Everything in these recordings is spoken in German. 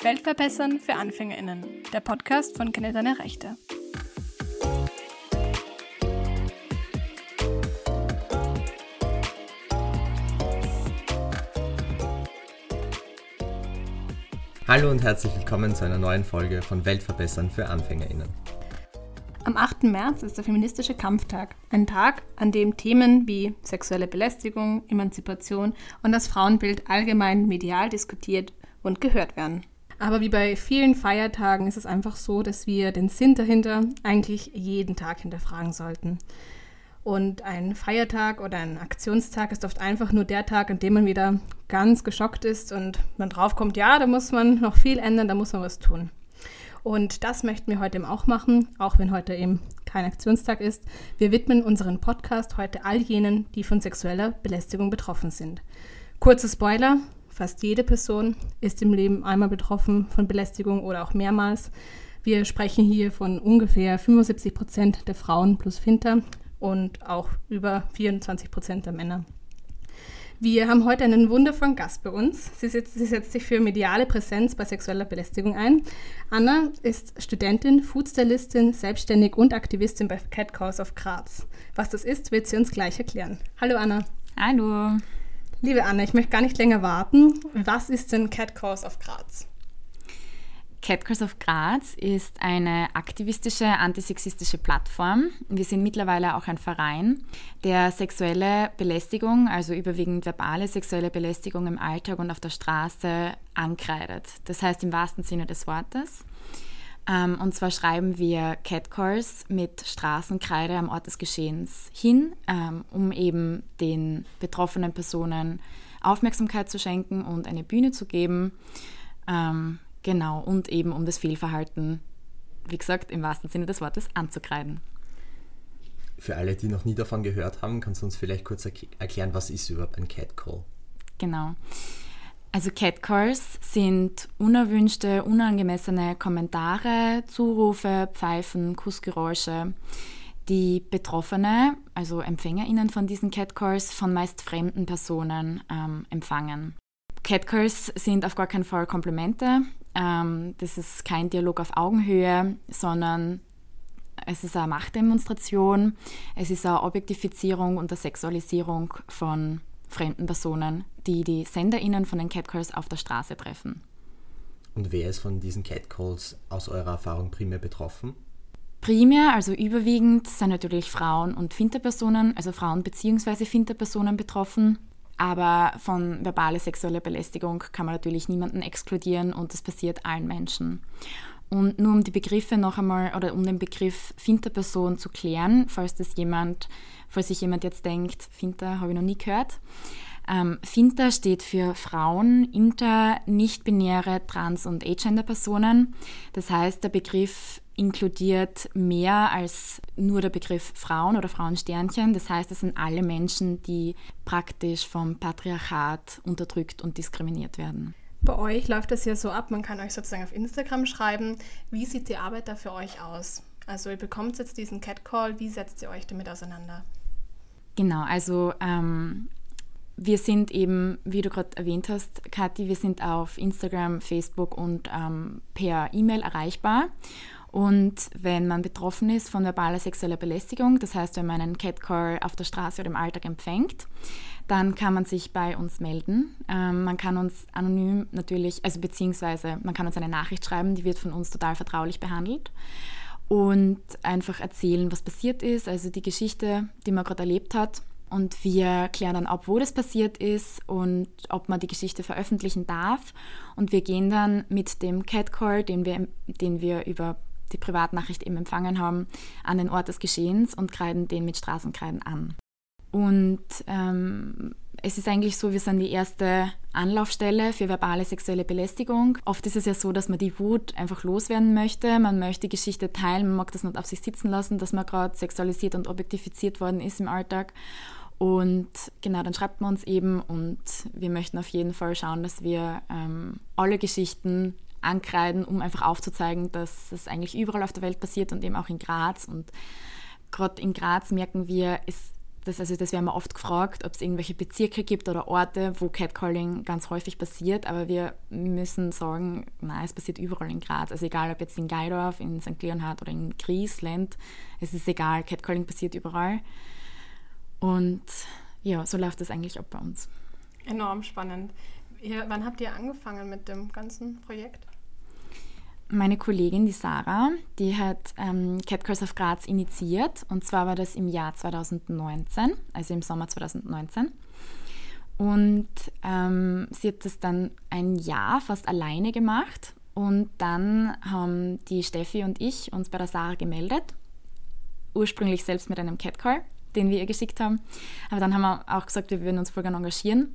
Weltverbessern für AnfängerInnen, der Podcast von Kenne deine Rechte. Hallo und herzlich willkommen zu einer neuen Folge von Weltverbessern für AnfängerInnen. Am 8. März ist der feministische Kampftag. Ein Tag, an dem Themen wie sexuelle Belästigung, Emanzipation und das Frauenbild allgemein medial diskutiert und gehört werden. Aber wie bei vielen Feiertagen ist es einfach so, dass wir den Sinn dahinter eigentlich jeden Tag hinterfragen sollten. Und ein Feiertag oder ein Aktionstag ist oft einfach nur der Tag, an dem man wieder ganz geschockt ist und man draufkommt, ja, da muss man noch viel ändern, da muss man was tun. Und das möchten wir heute eben auch machen, auch wenn heute eben kein Aktionstag ist. Wir widmen unseren Podcast heute all jenen, die von sexueller Belästigung betroffen sind. Kurzer Spoiler, Fast jede Person ist im Leben einmal betroffen von Belästigung oder auch mehrmals. Wir sprechen hier von ungefähr 75 Prozent der Frauen plus Finter und auch über 24 Prozent der Männer. Wir haben heute einen wundervollen Gast bei uns. Sie setzt, sie setzt, sich für mediale Präsenz bei sexueller Belästigung ein. Anna ist Studentin, Foodstylistin, selbstständig und Aktivistin bei Cat Cause of Graz. Was das ist, wird sie uns gleich erklären. Hallo Anna. Hallo. Liebe Anne, ich möchte gar nicht länger warten. Was ist denn Cat Cause of Graz? Cat Cause of Graz ist eine aktivistische, antisexistische Plattform. Wir sind mittlerweile auch ein Verein, der sexuelle Belästigung, also überwiegend verbale sexuelle Belästigung im Alltag und auf der Straße ankreidet. Das heißt im wahrsten Sinne des Wortes. Ähm, und zwar schreiben wir Catcalls mit Straßenkreide am Ort des Geschehens hin, ähm, um eben den betroffenen Personen Aufmerksamkeit zu schenken und eine Bühne zu geben. Ähm, genau, und eben um das Fehlverhalten, wie gesagt, im wahrsten Sinne des Wortes anzukreiden. Für alle, die noch nie davon gehört haben, kannst du uns vielleicht kurz erklären, was ist überhaupt ein Catcall? Genau. Also Catcalls sind unerwünschte, unangemessene Kommentare, Zurufe, Pfeifen, Kussgeräusche, die Betroffene, also EmpfängerInnen von diesen Catcalls, von meist fremden Personen ähm, empfangen. Catcalls sind auf gar keinen Fall Komplimente. Ähm, das ist kein Dialog auf Augenhöhe, sondern es ist eine Machtdemonstration, es ist eine Objektifizierung und eine Sexualisierung von fremden Personen, die die SenderInnen von den Catcalls auf der Straße treffen. Und wer ist von diesen Catcalls aus eurer Erfahrung primär betroffen? Primär, also überwiegend, sind natürlich Frauen und Finterpersonen, also Frauen bzw. Finterpersonen betroffen. Aber von verbaler sexueller Belästigung kann man natürlich niemanden exkludieren und das passiert allen Menschen. Und nur um die Begriffe noch einmal oder um den Begriff Finterperson zu klären, falls das jemand falls sich jemand jetzt denkt, Finter habe ich noch nie gehört. Ähm, Finter steht für Frauen, inter, nicht-binäre, trans- und agender-Personen. Das heißt, der Begriff inkludiert mehr als nur der Begriff Frauen oder Frauensternchen. Das heißt, es sind alle Menschen, die praktisch vom Patriarchat unterdrückt und diskriminiert werden. Bei euch läuft das ja so ab, man kann euch sozusagen auf Instagram schreiben. Wie sieht die Arbeit da für euch aus? Also ihr bekommt jetzt diesen Catcall, wie setzt ihr euch damit auseinander? Genau, also ähm, wir sind eben, wie du gerade erwähnt hast, Kathi, wir sind auf Instagram, Facebook und ähm, per E-Mail erreichbar. Und wenn man betroffen ist von verbaler sexueller Belästigung, das heißt, wenn man einen Catcall auf der Straße oder im Alltag empfängt, dann kann man sich bei uns melden. Ähm, man kann uns anonym natürlich, also beziehungsweise man kann uns eine Nachricht schreiben, die wird von uns total vertraulich behandelt und einfach erzählen, was passiert ist, also die Geschichte, die man gerade erlebt hat. Und wir klären dann ab, wo das passiert ist und ob man die Geschichte veröffentlichen darf. Und wir gehen dann mit dem Catcall, den wir, den wir über die Privatnachricht eben empfangen haben, an den Ort des Geschehens und kreiden den mit Straßenkreiden an. Und ähm, es ist eigentlich so, wir sind die erste Anlaufstelle für verbale sexuelle Belästigung. Oft ist es ja so, dass man die Wut einfach loswerden möchte. Man möchte die Geschichte teilen, man mag das nicht auf sich sitzen lassen, dass man gerade sexualisiert und objektifiziert worden ist im Alltag. Und genau, dann schreibt man uns eben und wir möchten auf jeden Fall schauen, dass wir ähm, alle Geschichten ankreiden, um einfach aufzuzeigen, dass es eigentlich überall auf der Welt passiert und eben auch in Graz. Und gerade in Graz merken wir, es das, also das werden wir oft gefragt, ob es irgendwelche Bezirke gibt oder Orte, wo Catcalling ganz häufig passiert, aber wir müssen sagen, nein, es passiert überall in Graz. Also egal, ob jetzt in Geidorf, in St. Leonhard oder in Griesland, es ist egal, Catcalling passiert überall. Und ja, so läuft das eigentlich auch bei uns. Enorm spannend. Ihr, wann habt ihr angefangen mit dem ganzen Projekt? meine Kollegin, die Sarah, die hat ähm, Catcalls auf Graz initiiert. Und zwar war das im Jahr 2019, also im Sommer 2019. Und ähm, sie hat das dann ein Jahr fast alleine gemacht. Und dann haben die Steffi und ich uns bei der Sarah gemeldet. Ursprünglich selbst mit einem Catcall, den wir ihr geschickt haben. Aber dann haben wir auch gesagt, wir würden uns voll gerne engagieren.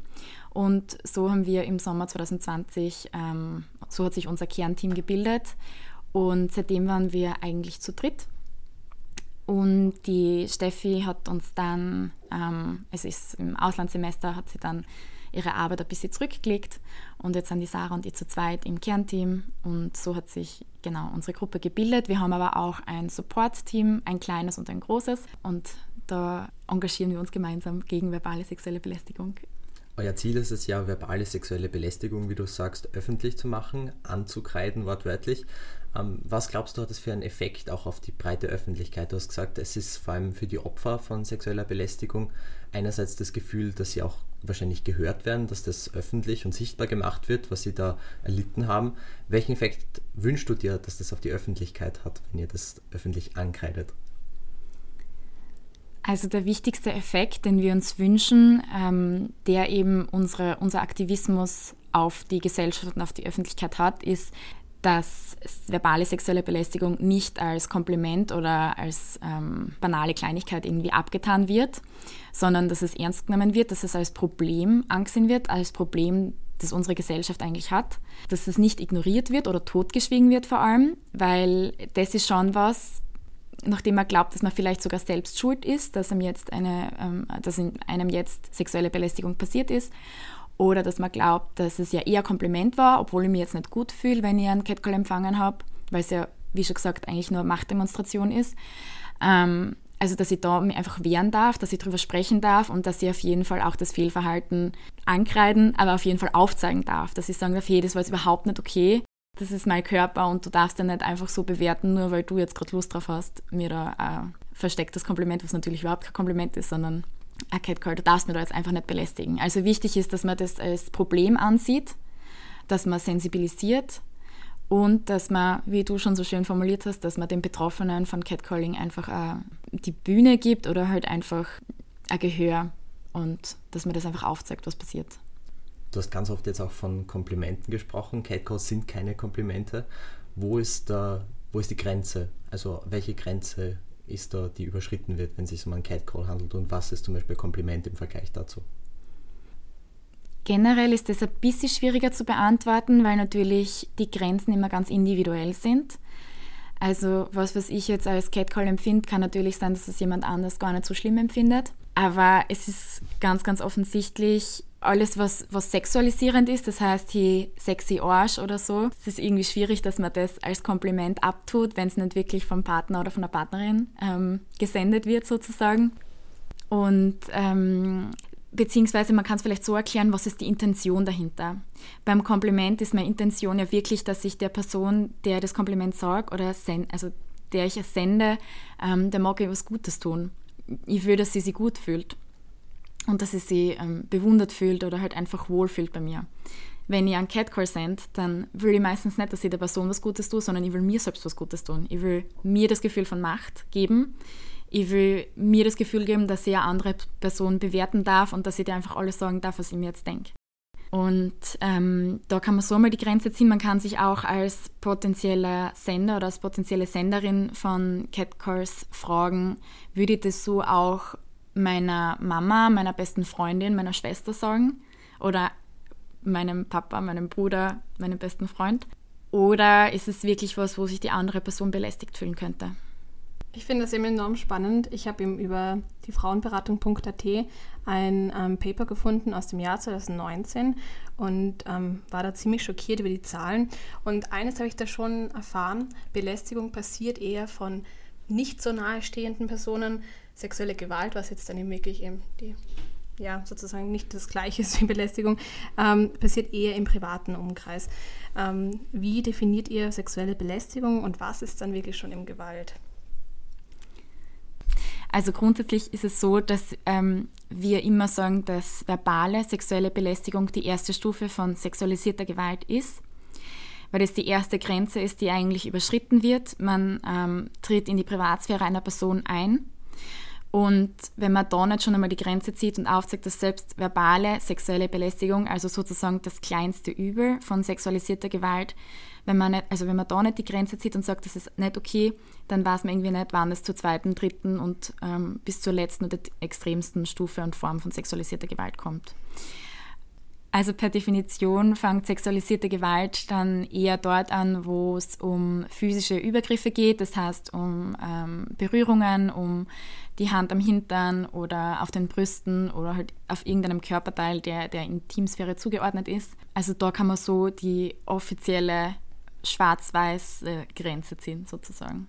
Und so haben wir im Sommer 2020, ähm, so hat sich unser Kernteam gebildet. Und seitdem waren wir eigentlich zu dritt. Und die Steffi hat uns dann, ähm, es ist im Auslandssemester, hat sie dann ihre Arbeit ein bisschen zurückgelegt. Und jetzt sind die Sarah und ich zu zweit im Kernteam. Und so hat sich genau unsere Gruppe gebildet. Wir haben aber auch ein Support-Team, ein kleines und ein großes. Und da engagieren wir uns gemeinsam gegen verbale sexuelle Belästigung euer Ziel ist es ja, verbale sexuelle Belästigung, wie du sagst, öffentlich zu machen, anzukreiden, wortwörtlich. Ähm, was glaubst du, hat das für einen Effekt auch auf die breite Öffentlichkeit? Du hast gesagt, es ist vor allem für die Opfer von sexueller Belästigung einerseits das Gefühl, dass sie auch wahrscheinlich gehört werden, dass das öffentlich und sichtbar gemacht wird, was sie da erlitten haben. Welchen Effekt wünschst du dir, dass das auf die Öffentlichkeit hat, wenn ihr das öffentlich ankreidet? Also der wichtigste Effekt, den wir uns wünschen, ähm, der eben unsere, unser Aktivismus auf die Gesellschaft und auf die Öffentlichkeit hat, ist, dass verbale sexuelle Belästigung nicht als Kompliment oder als ähm, banale Kleinigkeit irgendwie abgetan wird, sondern dass es ernst genommen wird, dass es als Problem angesehen wird, als Problem, das unsere Gesellschaft eigentlich hat, dass es nicht ignoriert wird oder totgeschwiegen wird vor allem, weil das ist schon was, nachdem man glaubt, dass man vielleicht sogar selbst schuld ist, dass, einem jetzt eine, ähm, dass in einem jetzt sexuelle Belästigung passiert ist. Oder dass man glaubt, dass es ja eher Kompliment war, obwohl ich mich jetzt nicht gut fühle, wenn ich einen Catcall empfangen habe, weil es ja, wie schon gesagt, eigentlich nur Machtdemonstration ist. Ähm, also, dass ich da mich einfach wehren darf, dass ich darüber sprechen darf und dass ich auf jeden Fall auch das Fehlverhalten ankreiden, aber auf jeden Fall aufzeigen darf. Dass ich sagen darf, hey, das war jetzt überhaupt nicht okay das ist mein Körper und du darfst den nicht einfach so bewerten, nur weil du jetzt gerade Lust drauf hast, mir da ein verstecktes Kompliment, was natürlich überhaupt kein Kompliment ist, sondern ein Catcall, du darfst mir da jetzt einfach nicht belästigen. Also wichtig ist, dass man das als Problem ansieht, dass man sensibilisiert und dass man, wie du schon so schön formuliert hast, dass man den Betroffenen von Catcalling einfach die Bühne gibt oder halt einfach ein Gehör und dass man das einfach aufzeigt, was passiert. Du hast ganz oft jetzt auch von Komplimenten gesprochen. Catcalls sind keine Komplimente. Wo ist, da, wo ist die Grenze? Also welche Grenze ist da, die überschritten wird, wenn es sich um einen Catcall handelt und was ist zum Beispiel Kompliment im Vergleich dazu? Generell ist das ein bisschen schwieriger zu beantworten, weil natürlich die Grenzen immer ganz individuell sind. Also was, was ich jetzt als Catcall empfinde, kann natürlich sein, dass es jemand anders gar nicht so schlimm empfindet. Aber es ist ganz, ganz offensichtlich, alles, was, was sexualisierend ist, das heißt hier sexy Arsch oder so, es ist irgendwie schwierig, dass man das als Kompliment abtut, wenn es nicht wirklich vom Partner oder von der Partnerin ähm, gesendet wird sozusagen. Und ähm, beziehungsweise man kann es vielleicht so erklären, was ist die Intention dahinter. Beim Kompliment ist meine Intention ja wirklich, dass ich der Person, der das Kompliment sagt oder send, also der ich es sende, ähm, der mag ich was Gutes tun. Ich will, dass sie sich gut fühlt und dass sie sich ähm, bewundert fühlt oder halt einfach wohlfühlt bei mir. Wenn ich einen Catcall sende, dann will ich meistens nicht, dass ich der Person was Gutes tue, sondern ich will mir selbst was Gutes tun. Ich will mir das Gefühl von Macht geben. Ich will mir das Gefühl geben, dass ich eine andere Person bewerten darf und dass ich dir einfach alles sagen darf, was ich mir jetzt denke. Und ähm, da kann man so mal die Grenze ziehen. Man kann sich auch als potenzieller Sender oder als potenzielle Senderin von Catcalls fragen, würde ich das so auch meiner Mama, meiner besten Freundin, meiner Schwester sagen oder meinem Papa, meinem Bruder, meinem besten Freund? Oder ist es wirklich was, wo sich die andere Person belästigt fühlen könnte? Ich finde das eben enorm spannend. Ich habe eben über die Frauenberatung.at ein ähm, Paper gefunden aus dem Jahr 2019 und ähm, war da ziemlich schockiert über die Zahlen. Und eines habe ich da schon erfahren, Belästigung passiert eher von nicht so nahestehenden Personen sexuelle Gewalt, was jetzt dann eben wirklich eben die, ja, sozusagen nicht das Gleiche ist wie Belästigung, ähm, passiert eher im privaten Umkreis. Ähm, wie definiert ihr sexuelle Belästigung und was ist dann wirklich schon im Gewalt? Also grundsätzlich ist es so, dass ähm, wir immer sagen, dass verbale sexuelle Belästigung die erste Stufe von sexualisierter Gewalt ist, weil das die erste Grenze ist, die eigentlich überschritten wird. Man ähm, tritt in die Privatsphäre einer Person ein. Und wenn man da nicht schon einmal die Grenze zieht und aufzeigt, dass selbst verbale sexuelle Belästigung, also sozusagen das kleinste Übel von sexualisierter Gewalt, wenn man nicht, also wenn man da nicht die Grenze zieht und sagt, das ist nicht okay, dann weiß man irgendwie nicht, wann es zur zweiten, dritten und ähm, bis zur letzten oder extremsten Stufe und Form von sexualisierter Gewalt kommt. Also per Definition fängt sexualisierte Gewalt dann eher dort an, wo es um physische Übergriffe geht, das heißt um ähm, Berührungen, um die Hand am Hintern oder auf den Brüsten oder halt auf irgendeinem Körperteil, der der Intimsphäre zugeordnet ist. Also da kann man so die offizielle schwarz-weiß Grenze ziehen, sozusagen.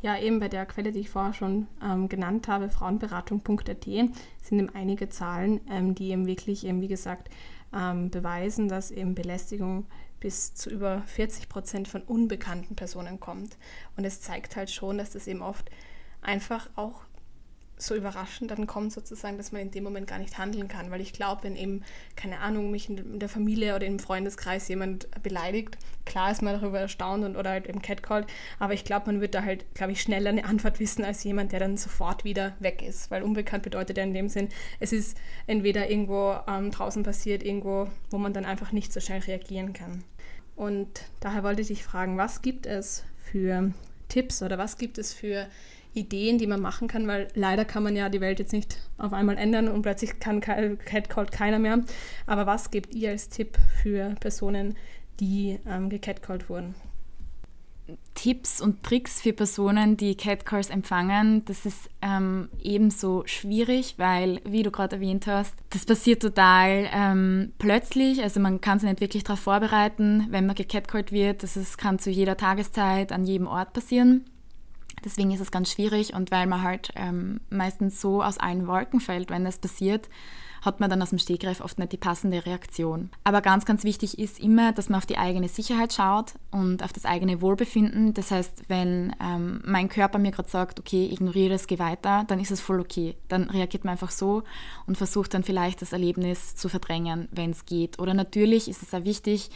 Ja, eben bei der Quelle, die ich vorher schon ähm, genannt habe, frauenberatung.at, sind eben einige Zahlen, ähm, die eben wirklich, eben, wie gesagt, ähm, beweisen, dass eben Belästigung bis zu über 40 Prozent von unbekannten Personen kommt. Und es zeigt halt schon, dass das eben oft einfach auch so überraschend dann kommt sozusagen, dass man in dem Moment gar nicht handeln kann. Weil ich glaube, wenn eben, keine Ahnung, mich in der Familie oder im Freundeskreis jemand beleidigt, klar ist man darüber erstaunt und, oder halt eben catcalled, aber ich glaube, man wird da halt, glaube ich, schneller eine Antwort wissen als jemand, der dann sofort wieder weg ist. Weil unbekannt bedeutet ja in dem Sinn, es ist entweder irgendwo ähm, draußen passiert, irgendwo, wo man dann einfach nicht so schnell reagieren kann. Und daher wollte ich dich fragen, was gibt es für Tipps oder was gibt es für Ideen, die man machen kann, weil leider kann man ja die Welt jetzt nicht auf einmal ändern und plötzlich kann Catcalled keiner mehr. Aber was gebt ihr als Tipp für Personen, die ähm, gecatcalled wurden? Tipps und Tricks für Personen, die Catcalls empfangen, das ist ähm, ebenso schwierig, weil, wie du gerade erwähnt hast, das passiert total ähm, plötzlich. Also man kann sich nicht wirklich darauf vorbereiten, wenn man gecatcallt wird. Das ist, kann zu jeder Tageszeit, an jedem Ort passieren. Deswegen ist es ganz schwierig und weil man halt ähm, meistens so aus allen Wolken fällt, wenn das passiert, hat man dann aus dem Stegreif oft nicht die passende Reaktion. Aber ganz, ganz wichtig ist immer, dass man auf die eigene Sicherheit schaut und auf das eigene Wohlbefinden. Das heißt, wenn ähm, mein Körper mir gerade sagt, okay, ignoriere das, geh weiter, dann ist es voll okay. Dann reagiert man einfach so und versucht dann vielleicht das Erlebnis zu verdrängen, wenn es geht. Oder natürlich ist es auch wichtig,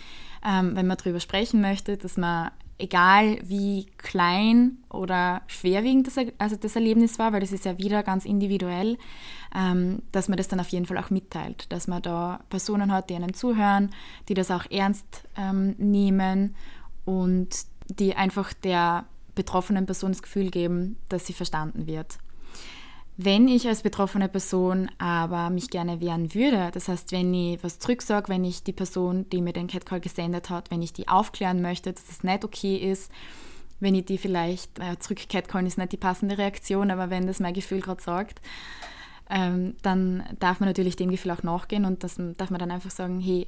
ähm, wenn man darüber sprechen möchte, dass man egal wie klein oder schwerwiegend das, also das Erlebnis war, weil das ist ja wieder ganz individuell, ähm, dass man das dann auf jeden Fall auch mitteilt, dass man da Personen hat, die einen zuhören, die das auch ernst ähm, nehmen und die einfach der betroffenen Person das Gefühl geben, dass sie verstanden wird. Wenn ich als betroffene Person aber mich gerne wehren würde, das heißt, wenn ich was zurücksage, wenn ich die Person, die mir den Catcall gesendet hat, wenn ich die aufklären möchte, dass es nicht okay ist, wenn ich die vielleicht äh, zurück catcallen ist nicht die passende Reaktion, aber wenn das mein Gefühl gerade sagt, ähm, dann darf man natürlich dem Gefühl auch nachgehen und das darf man dann einfach sagen, hey,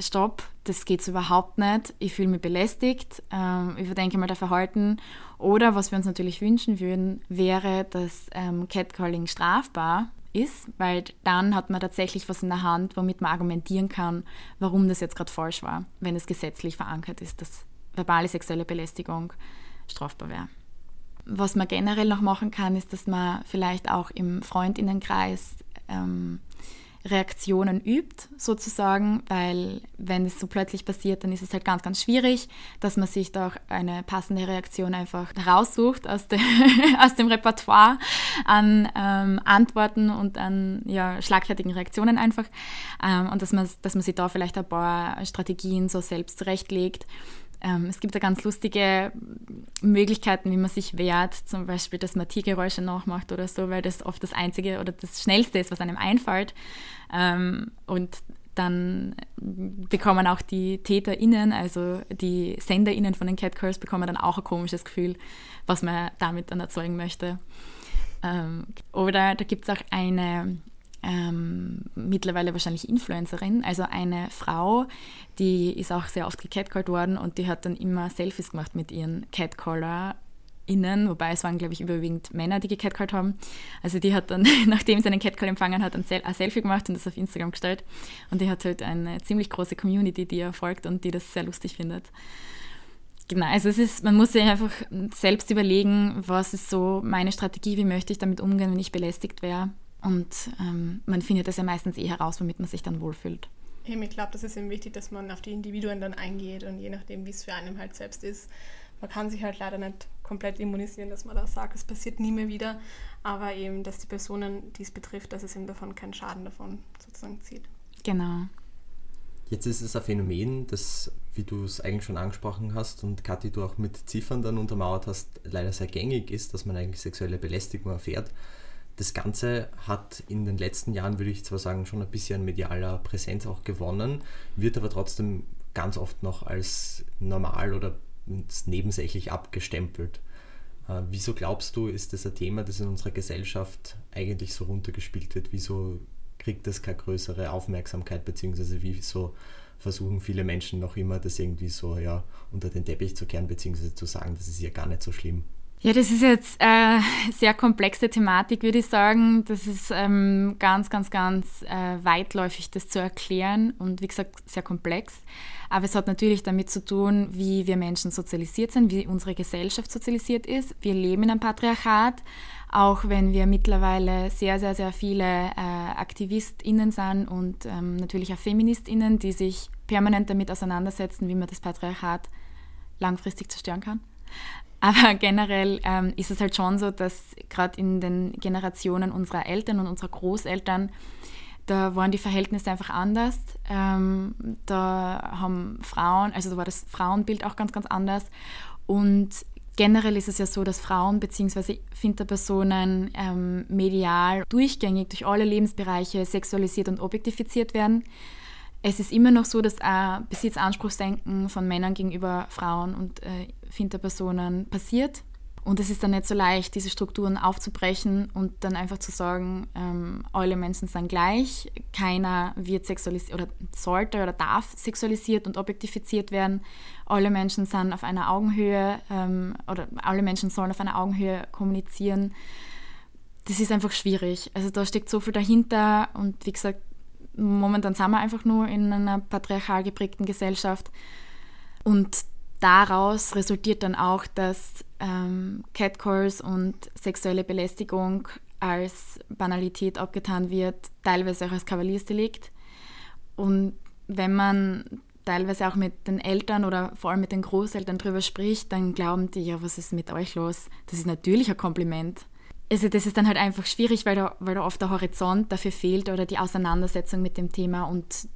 stopp, das geht überhaupt nicht, ich fühle mich belästigt, ähm, überdenke mal das Verhalten. Oder was wir uns natürlich wünschen würden, wäre, dass ähm, Catcalling strafbar ist, weil dann hat man tatsächlich was in der Hand, womit man argumentieren kann, warum das jetzt gerade falsch war, wenn es gesetzlich verankert ist, dass verbale sexuelle Belästigung strafbar wäre. Was man generell noch machen kann, ist, dass man vielleicht auch im Freundinnenkreis ähm, Reaktionen übt, sozusagen, weil wenn es so plötzlich passiert, dann ist es halt ganz, ganz schwierig, dass man sich da auch eine passende Reaktion einfach raussucht aus, de, aus dem Repertoire an ähm, Antworten und an ja, schlagfertigen Reaktionen einfach ähm, und dass man, dass man sich da vielleicht ein paar Strategien so selbst zurechtlegt ähm, es gibt da ganz lustige Möglichkeiten, wie man sich wehrt, zum Beispiel, dass man Tiergeräusche nachmacht oder so, weil das oft das Einzige oder das Schnellste ist, was einem einfällt. Ähm, und dann bekommen auch die TäterInnen, also die SenderInnen von den Catcalls, bekommen dann auch ein komisches Gefühl, was man damit dann erzeugen möchte. Ähm, oder da gibt es auch eine ähm, mittlerweile wahrscheinlich Influencerin, also eine Frau, die ist auch sehr oft gecatcalled worden und die hat dann immer Selfies gemacht mit ihren Catcaller innen, wobei es waren, glaube ich, überwiegend Männer, die gecatcallt haben. Also die hat dann, nachdem sie einen Catcall empfangen hat, ein Selfie gemacht und das auf Instagram gestellt. Und die hat halt eine ziemlich große Community, die ihr folgt und die das sehr lustig findet. Genau, also es ist, man muss sich einfach selbst überlegen, was ist so meine Strategie, wie möchte ich damit umgehen, wenn ich belästigt wäre. Und ähm, man findet das ja meistens eh heraus, womit man sich dann wohlfühlt. Ich glaube, das ist eben wichtig, dass man auf die Individuen dann eingeht und je nachdem, wie es für einen halt selbst ist, man kann sich halt leider nicht komplett immunisieren, dass man da sagt, es passiert nie mehr wieder, aber eben, dass die Personen, die es betrifft, dass es eben davon keinen Schaden davon sozusagen zieht. Genau. Jetzt ist es ein Phänomen, das, wie du es eigentlich schon angesprochen hast und Kathi, du auch mit Ziffern dann untermauert hast, leider sehr gängig ist, dass man eigentlich sexuelle Belästigung erfährt. Das Ganze hat in den letzten Jahren, würde ich zwar sagen, schon ein bisschen medialer Präsenz auch gewonnen, wird aber trotzdem ganz oft noch als normal oder nebensächlich abgestempelt. Äh, wieso glaubst du, ist das ein Thema, das in unserer Gesellschaft eigentlich so runtergespielt wird? Wieso kriegt das keine größere Aufmerksamkeit, beziehungsweise wieso versuchen viele Menschen noch immer, das irgendwie so ja, unter den Teppich zu kehren, beziehungsweise zu sagen, das ist ja gar nicht so schlimm? Ja, das ist jetzt eine äh, sehr komplexe Thematik, würde ich sagen. Das ist ähm, ganz, ganz, ganz äh, weitläufig, das zu erklären und wie gesagt, sehr komplex. Aber es hat natürlich damit zu tun, wie wir Menschen sozialisiert sind, wie unsere Gesellschaft sozialisiert ist. Wir leben in einem Patriarchat, auch wenn wir mittlerweile sehr, sehr, sehr viele äh, AktivistInnen sind und ähm, natürlich auch FeministInnen, die sich permanent damit auseinandersetzen, wie man das Patriarchat langfristig zerstören kann. Aber generell ähm, ist es halt schon so, dass gerade in den Generationen unserer Eltern und unserer Großeltern, da waren die Verhältnisse einfach anders. Ähm, da haben Frauen, also da war das Frauenbild auch ganz, ganz anders. Und generell ist es ja so, dass Frauen bzw. Finterpersonen ähm, medial durchgängig durch alle Lebensbereiche sexualisiert und objektifiziert werden. Es ist immer noch so, dass ein Besitzanspruchsdenken von Männern gegenüber Frauen und äh, Finterpersonen passiert. Und es ist dann nicht so leicht, diese Strukturen aufzubrechen und dann einfach zu sagen, ähm, alle Menschen sind gleich, keiner wird sexualisiert oder sollte oder darf sexualisiert und objektifiziert werden. Alle Menschen sind auf einer Augenhöhe ähm, oder alle Menschen sollen auf einer Augenhöhe kommunizieren. Das ist einfach schwierig. Also da steckt so viel dahinter und wie gesagt, momentan sind wir einfach nur in einer patriarchal geprägten Gesellschaft. Und daraus resultiert dann auch, dass ähm, Catcalls und sexuelle Belästigung als Banalität abgetan wird, teilweise auch als Kavaliersdelikt. Und wenn man teilweise auch mit den Eltern oder vor allem mit den Großeltern darüber spricht, dann glauben die, ja, was ist mit euch los? Das ist natürlich ein Kompliment also das ist dann halt einfach schwierig, weil da, weil da oft der Horizont dafür fehlt oder die Auseinandersetzung mit dem Thema und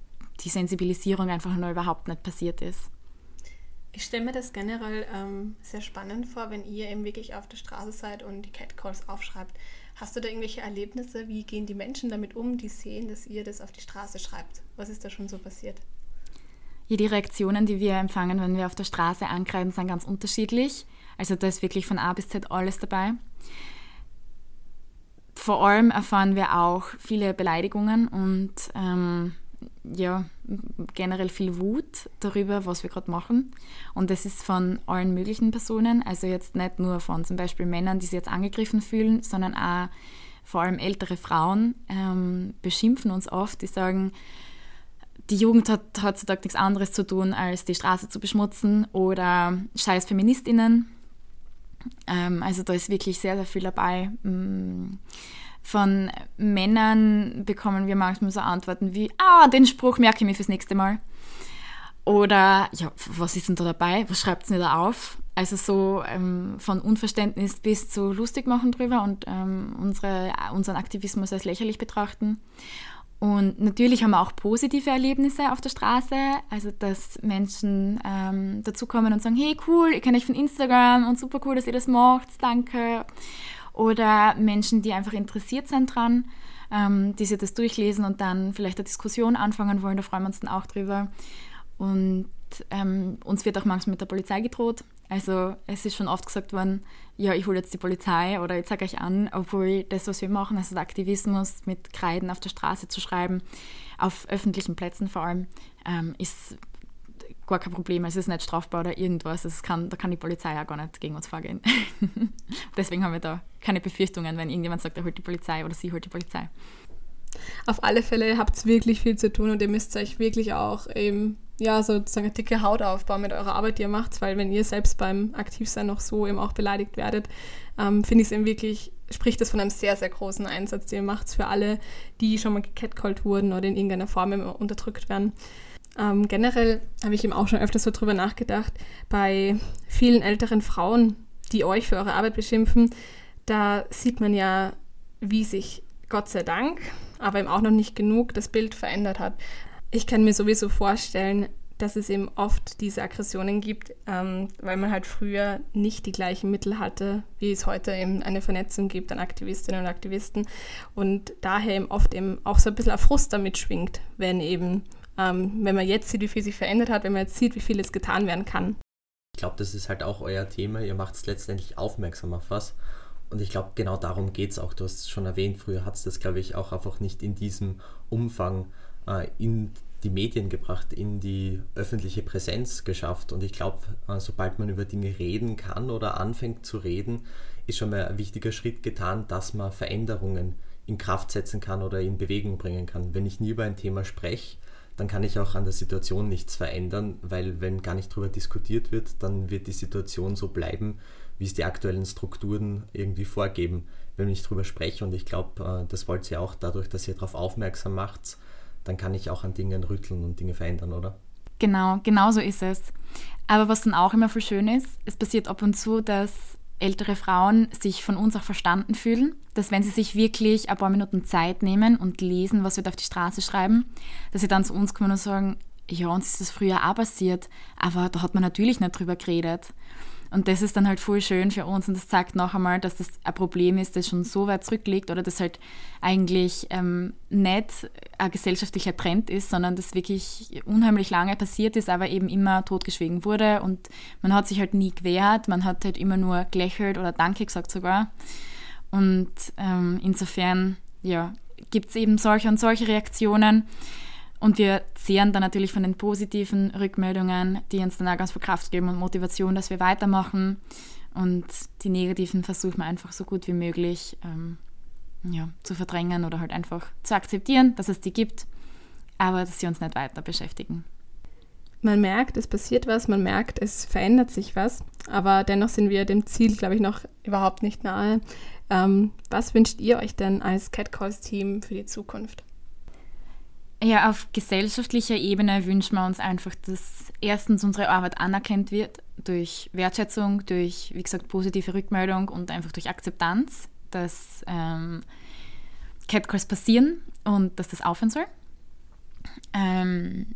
die Sensibilisierung einfach nur überhaupt nicht passiert ist. Ich stelle mir das generell ähm, sehr spannend vor, wenn ihr eben wirklich auf der Straße seid und die Catcalls aufschreibt. Hast du da irgendwelche Erlebnisse? Wie gehen die Menschen damit um, die sehen, dass ihr das auf die Straße schreibt? Was ist da schon so passiert? Ja, die Reaktionen, die wir empfangen, wenn wir auf der Straße ankreiden, sind ganz unterschiedlich. Also da ist wirklich von A bis Z alles dabei. Vor allem erfahren wir auch viele Beleidigungen und ähm, ja, generell viel Wut darüber, was wir gerade machen. Und das ist von allen möglichen Personen, also jetzt nicht nur von zum Beispiel Männern, die sich jetzt angegriffen fühlen, sondern auch vor allem ältere Frauen ähm, beschimpfen uns oft, die sagen, die Jugend hat heutzutage nichts anderes zu tun, als die Straße zu beschmutzen oder scheiß Feministinnen also da ist wirklich sehr, sehr viel dabei. Mm, von Männern bekommen wir manchmal so Antworten wie, ah, den Spruch merke ich mir fürs nächste Mal. Oder, ja, was ist denn da dabei? Was schreibt es denn da auf? Also so ähm, von Unverständnis bis zu lustig machen drüber und ähm, unsere, unseren Aktivismus als lächerlich betrachten. Und natürlich haben wir auch positive Erlebnisse auf der Straße, also dass Menschen ähm, dazukommen und sagen, hey cool, ich kenne euch von Instagram und super cool, dass ihr das macht, danke. Oder Menschen, die einfach interessiert sind dran, ähm, die sich das durchlesen und dann vielleicht eine Diskussion anfangen wollen, da freuen wir uns dann auch drüber. Und ähm, uns wird auch manchmal mit der Polizei gedroht. Also es ist schon oft gesagt worden, ja, ich hole jetzt die Polizei oder ich zeige euch an, obwohl das, was wir machen, also der Aktivismus mit Kreiden auf der Straße zu schreiben, auf öffentlichen Plätzen vor allem, ähm, ist gar kein Problem. Es ist nicht strafbar oder irgendwas. Es kann, da kann die Polizei auch gar nicht gegen uns vorgehen. Deswegen haben wir da keine Befürchtungen, wenn irgendjemand sagt, er holt die Polizei oder sie holt die Polizei. Auf alle Fälle habt ihr wirklich viel zu tun und ihr müsst euch wirklich auch eben, ja, sozusagen eine dicke Haut aufbauen mit eurer Arbeit, die ihr macht, weil wenn ihr selbst beim Aktivsein noch so eben auch beleidigt werdet, ähm, finde ich es eben wirklich, spricht das von einem sehr, sehr großen Einsatz, den ihr macht für alle, die schon mal gecatcallt wurden oder in irgendeiner Form unterdrückt werden. Ähm, generell habe ich eben auch schon öfters so drüber nachgedacht, bei vielen älteren Frauen, die euch für eure Arbeit beschimpfen, da sieht man ja, wie sich Gott sei Dank, aber eben auch noch nicht genug, das Bild verändert hat. Ich kann mir sowieso vorstellen, dass es eben oft diese Aggressionen gibt, ähm, weil man halt früher nicht die gleichen Mittel hatte, wie es heute eben eine Vernetzung gibt an Aktivistinnen und Aktivisten und daher eben oft eben auch so ein bisschen ein Frust damit schwingt, wenn eben ähm, wenn man jetzt sieht, wie viel sich verändert hat, wenn man jetzt sieht, wie viel jetzt getan werden kann. Ich glaube, das ist halt auch euer Thema. Ihr macht es letztendlich aufmerksam auf was. Und ich glaube, genau darum geht es auch. Du hast es schon erwähnt, früher hat es das, glaube ich, auch einfach nicht in diesem Umfang äh, in die Medien gebracht, in die öffentliche Präsenz geschafft. Und ich glaube, äh, sobald man über Dinge reden kann oder anfängt zu reden, ist schon mal ein wichtiger Schritt getan, dass man Veränderungen in Kraft setzen kann oder in Bewegung bringen kann. Wenn ich nie über ein Thema spreche, dann kann ich auch an der Situation nichts verändern, weil wenn gar nicht darüber diskutiert wird, dann wird die Situation so bleiben, wie es die aktuellen Strukturen irgendwie vorgeben. Wenn ich darüber spreche und ich glaube, äh, das wollt ihr auch dadurch, dass ihr darauf aufmerksam macht, dann kann ich auch an Dingen rütteln und Dinge verändern, oder? Genau, genau so ist es. Aber was dann auch immer voll schön ist, es passiert ab und zu, dass ältere Frauen sich von uns auch verstanden fühlen, dass wenn sie sich wirklich ein paar Minuten Zeit nehmen und lesen, was wir da auf die Straße schreiben, dass sie dann zu uns kommen und sagen, ja, uns ist das früher auch passiert, aber da hat man natürlich nicht drüber geredet. Und das ist dann halt voll schön für uns und das zeigt noch einmal, dass das ein Problem ist, das schon so weit zurückliegt oder das halt eigentlich ähm, nicht ein gesellschaftlicher Trend ist, sondern das wirklich unheimlich lange passiert ist, aber eben immer totgeschwiegen wurde und man hat sich halt nie gewehrt, man hat halt immer nur gelächelt oder Danke gesagt sogar. Und ähm, insofern, ja, gibt es eben solche und solche Reaktionen. Und wir zehren dann natürlich von den positiven Rückmeldungen, die uns dann auch ganz viel Kraft geben und Motivation, dass wir weitermachen. Und die negativen versuchen wir einfach so gut wie möglich ähm, ja, zu verdrängen oder halt einfach zu akzeptieren, dass es die gibt, aber dass sie uns nicht weiter beschäftigen. Man merkt, es passiert was, man merkt, es verändert sich was, aber dennoch sind wir dem Ziel, glaube ich, noch überhaupt nicht nahe. Ähm, was wünscht ihr euch denn als Catcalls-Team für die Zukunft? Ja, auf gesellschaftlicher Ebene wünschen wir uns einfach, dass erstens unsere Arbeit anerkannt wird durch Wertschätzung, durch, wie gesagt, positive Rückmeldung und einfach durch Akzeptanz, dass ähm, Catcalls passieren und dass das aufhören soll. Ähm,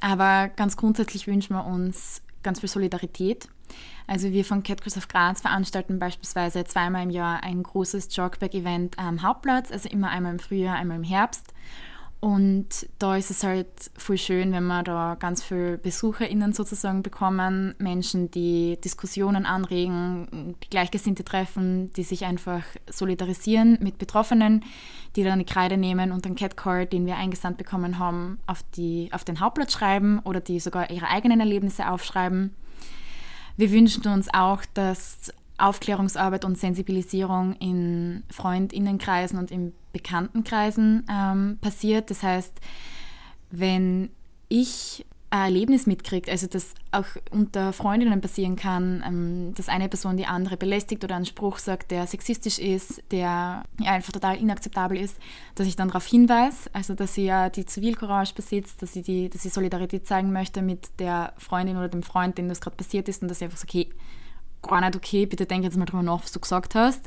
aber ganz grundsätzlich wünschen wir uns ganz viel Solidarität. Also wir von Catcalls of Graz veranstalten beispielsweise zweimal im Jahr ein großes Jogback-Event am Hauptplatz, also immer einmal im Frühjahr, einmal im Herbst. Und da ist es halt voll schön, wenn wir da ganz viele BesucherInnen sozusagen bekommen, Menschen, die Diskussionen anregen, die Gleichgesinnte treffen, die sich einfach solidarisieren mit Betroffenen, die dann die Kreide nehmen und den Catcall, den wir eingesandt bekommen haben, auf, die, auf den Hauptplatz schreiben oder die sogar ihre eigenen Erlebnisse aufschreiben. Wir wünschen uns auch, dass Aufklärungsarbeit und Sensibilisierung in Freundinnenkreisen und in Bekanntenkreisen ähm, passiert. Das heißt, wenn ich ein Erlebnis mitkriege, also das auch unter Freundinnen passieren kann, ähm, dass eine Person die andere belästigt oder einen Spruch sagt, der sexistisch ist, der ja, einfach total inakzeptabel ist, dass ich dann darauf hinweise, also dass sie ja die Zivilcourage besitzt, dass sie, die, dass sie Solidarität zeigen möchte mit der Freundin oder dem Freund, dem das gerade passiert ist und dass sie einfach sagt, okay, gar nicht okay, bitte denk jetzt mal drüber nach, was du gesagt hast.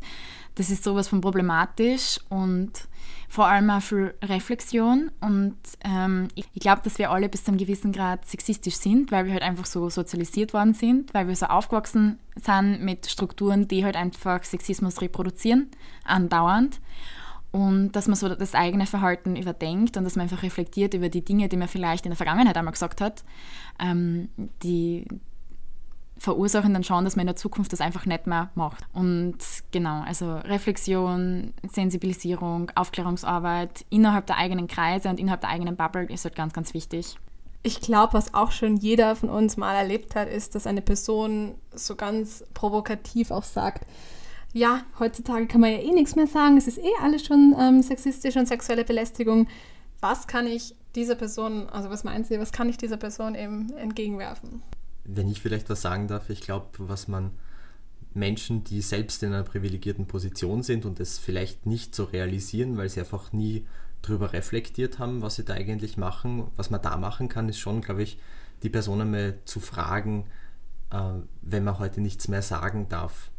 Das ist sowas von problematisch und vor allem auch für Reflexion. Und ähm, ich, glaube, dass wir alle bis zu einem gewissen Grad sexistisch sind, weil wir halt einfach so sozialisiert worden sind, weil wir so aufgewachsen sind mit Strukturen, die halt einfach Sexismus reproduzieren, andauernd. Und dass man so das eigene Verhalten überdenkt und dass man einfach reflektiert über die Dinge, die man vielleicht in der Vergangenheit einmal gesagt hat, ähm, die, verursachen dann schon, dass man in der Zukunft das einfach nicht mehr macht. Und genau, also Reflexion, Sensibilisierung, Aufklärungsarbeit innerhalb der eigenen Kreise und innerhalb der eigenen Bubble ist halt ganz, ganz wichtig. Ich glaube, was auch schon jeder von uns mal erlebt hat, ist, dass eine Person so ganz provokativ auch sagt, ja, heutzutage kann man ja eh nichts mehr sagen, es ist eh alles schon ähm, sexistisch und sexuelle Belästigung. Was kann ich dieser Person, also was meinen Sie, was kann ich dieser Person eben entgegenwerfen? Wenn ich vielleicht was sagen darf, ich glaube, was man Menschen, die selbst in einer privilegierten Position sind und es vielleicht nicht so realisieren, weil sie einfach nie darüber reflektiert haben, was sie da eigentlich machen. Was man da machen kann, ist schon, glaube ich, die Person einmal zu fragen, äh, wenn man heute nichts mehr sagen darf.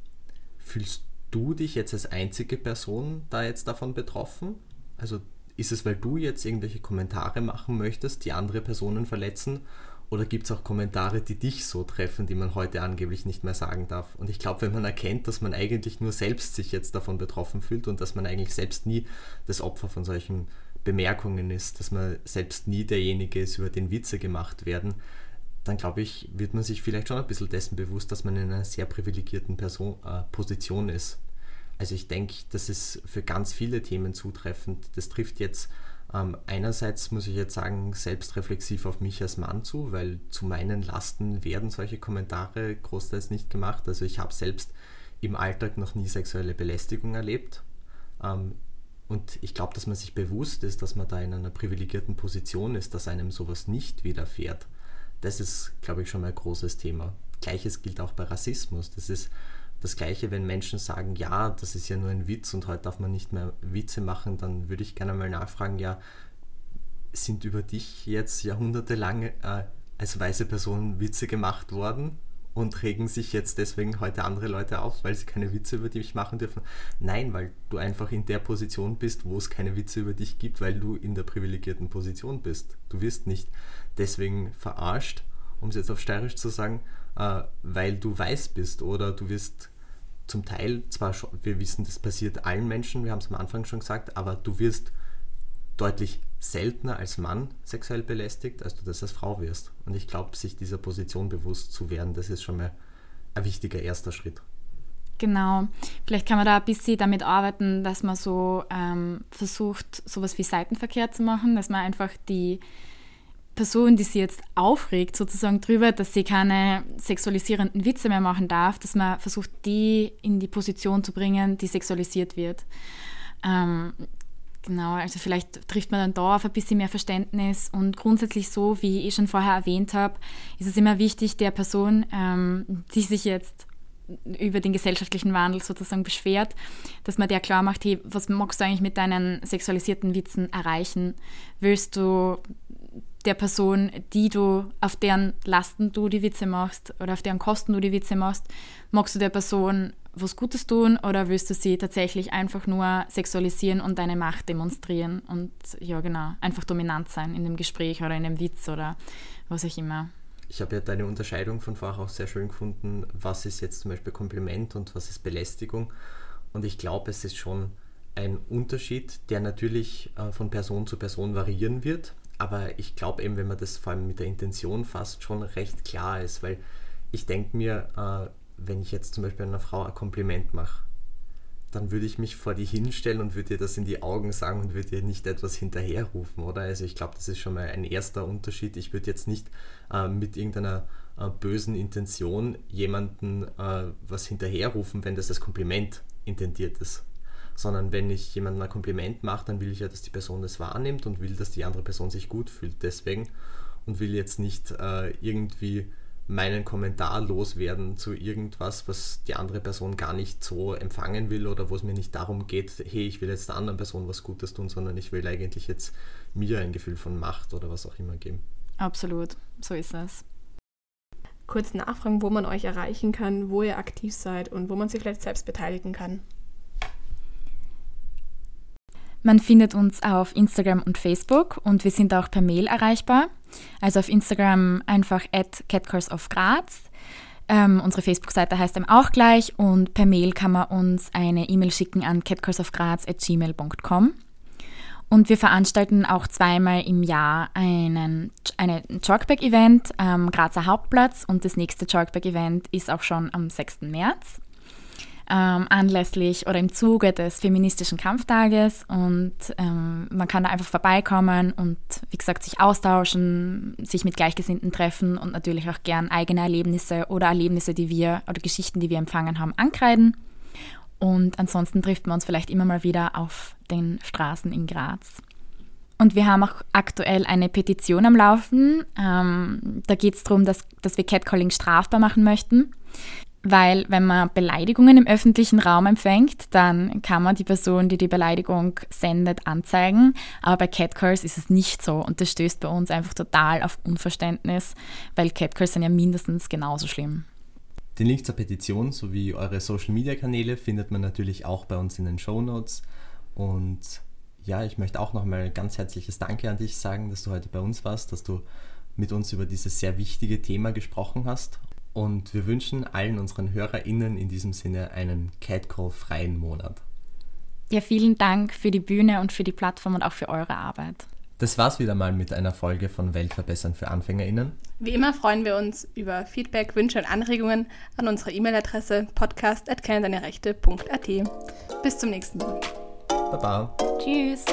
Fühlst du dich jetzt als einzige Person da jetzt davon betroffen? Also ist es, weil du jetzt irgendwelche Kommentare machen möchtest, die andere Personen verletzen? Oder gibt es auch Kommentare, die dich so treffen, die man heute angeblich nicht mehr sagen darf? Und ich glaube, wenn man erkennt, dass man eigentlich nur selbst sich jetzt davon betroffen fühlt und dass man eigentlich selbst nie das Opfer von solchen Bemerkungen ist, dass man selbst nie derjenige ist, über den Witze gemacht werden, dann glaube ich, wird man sich vielleicht schon ein bisschen dessen bewusst, dass man in einer sehr privilegierten Person, äh, Position ist. Also ich denke, das ist für ganz viele Themen zutreffend. Das trifft jetzt ähm, einerseits muss ich jetzt sagen, selbstreflexiv auf mich als Mann zu, weil zu meinen Lasten werden solche Kommentare großteils nicht gemacht. Also ich habe selbst im Alltag noch nie sexuelle Belästigung erlebt. Ähm, und ich glaube, dass man sich bewusst ist, dass man da in einer privilegierten Position ist, dass einem sowas nicht widerfährt. Das ist, glaube ich, schon mal ein großes Thema. Gleiches gilt auch bei Rassismus. Das ist das Gleiche, wenn Menschen sagen, ja, das ist ja nur ein Witz und heute darf man nicht mehr Witze machen, dann würde ich gerne mal nachfragen, ja, sind über dich jetzt jahrhundertelang äh, als weiße Person Witze gemacht worden und regen sich jetzt deswegen heute andere Leute auf, weil sie keine Witze über dich machen dürfen? Nein, weil du einfach in der Position bist, wo es keine Witze über dich gibt, weil du in der privilegierten Position bist. Du wirst nicht deswegen verarscht, um es jetzt auf steirisch zu sagen, äh, weil du weiß bist oder du wirst zum Teil zwar schon, wir wissen, das passiert allen Menschen, wir haben es am Anfang schon gesagt, aber du wirst deutlich seltener als Mann sexuell belästigt, als du das als Frau wirst. Und ich glaube, sich dieser Position bewusst zu werden, das ist schon mal ein wichtiger erster Schritt. Genau. Vielleicht kann man da ein bisschen damit arbeiten, dass man so ähm, versucht, sowas wie Seitenverkehr zu machen, dass man einfach die Person, die sich jetzt aufregt, sozusagen drüber, dass sie keine sexualisierenden Witze mehr machen darf, dass man versucht, die in die Position zu bringen, die sexualisiert wird. Ähm, genau, also vielleicht trifft man dann da auf ein bisschen mehr Verständnis und grundsätzlich so, wie ich schon vorher erwähnt habe, ist es immer wichtig, der Person, ähm, die sich jetzt über den gesellschaftlichen Wandel sozusagen beschwert, dass man der klar macht, hey, was magst du eigentlich mit deinen sexualisierten Witzen erreichen? Willst du der Person, die du, auf deren Lasten du die Witze machst oder auf deren Kosten du die Witze machst, magst du der Person was Gutes tun oder willst du sie tatsächlich einfach nur sexualisieren und deine Macht demonstrieren und ja genau, einfach dominant sein in dem Gespräch oder in dem Witz oder was auch immer. Ich habe ja deine Unterscheidung von vorher auch sehr schön gefunden, was ist jetzt zum Beispiel Kompliment und was ist Belästigung. Und ich glaube, es ist schon ein Unterschied, der natürlich äh, von Person zu Person variieren wird aber ich glaube eben, wenn man das vor allem mit der Intention fasst, schon recht klar ist, weil ich denke mir, äh, wenn ich jetzt zum Beispiel einer Frau ein Kompliment mache, dann würde ich mich vor die hinstellen und würde ihr das in die Augen sagen und würde ihr nicht etwas hinterherrufen, oder? Also ich glaube, das ist schon mal ein erster Unterschied. Ich würde jetzt nicht äh, mit irgendeiner äh, bösen Intention jemanden äh, was hinterherrufen, wenn das als Kompliment intendiert ist sondern wenn ich jemandem ein Kompliment mache, dann will ich ja, dass die Person das wahrnimmt und will, dass die andere Person sich gut fühlt deswegen und will jetzt nicht äh, irgendwie meinen Kommentar loswerden zu irgendwas, was die andere Person gar nicht so empfangen will oder wo es mir nicht darum geht, hey, ich will jetzt der anderen Person was Gutes tun, sondern ich will eigentlich jetzt mir ein Gefühl von Macht oder was auch immer geben. Absolut, so ist es. Kurz nachfragen, wo man euch erreichen kann, wo ihr aktiv seid und wo man sich vielleicht selbst beteiligen kann. Man findet uns auf Instagram und Facebook und wir sind auch per Mail erreichbar. Also auf Instagram einfach at catcarsofgraz. Ähm, unsere Facebook-Seite heißt dann auch gleich und per Mail kann man uns eine E-Mail schicken an catcarsofgraz.gmail.com. Und wir veranstalten auch zweimal im Jahr einen, einen Chalkback-Event am Grazer Hauptplatz und das nächste Chalkback-Event ist auch schon am 6. März. Ähm, anlässlich oder im Zuge des feministischen Kampftages und ähm, man kann da einfach vorbeikommen und wie gesagt sich austauschen, sich mit Gleichgesinnten treffen und natürlich auch gern eigene Erlebnisse oder Erlebnisse, die wir oder Geschichten, die wir empfangen haben, ankreiden. Und ansonsten trifft man uns vielleicht immer mal wieder auf den Straßen in Graz. Und wir haben auch aktuell eine Petition am Laufen. Ähm, da geht es darum, dass, dass wir Catcalling strafbar machen möchten. Weil wenn man Beleidigungen im öffentlichen Raum empfängt, dann kann man die Person, die die Beleidigung sendet, anzeigen. Aber bei Catcalls ist es nicht so und das stößt bei uns einfach total auf Unverständnis, weil Catcalls sind ja mindestens genauso schlimm. Den Link zur Petition sowie eure Social-Media-Kanäle findet man natürlich auch bei uns in den Show Notes. Und ja, ich möchte auch nochmal ganz herzliches Danke an dich sagen, dass du heute bei uns warst, dass du mit uns über dieses sehr wichtige Thema gesprochen hast und wir wünschen allen unseren HörerInnen in diesem Sinne einen Catcall-freien Monat. Ja, vielen Dank für die Bühne und für die Plattform und auch für eure Arbeit. Das war's wieder mal mit einer Folge von Weltverbessern für AnfängerInnen. Wie immer freuen wir uns über Feedback, Wünsche und Anregungen an unsere E-Mail-Adresse podcast.kennendeinerechte.at. Bis zum nächsten Mal. Baba. Tschüss.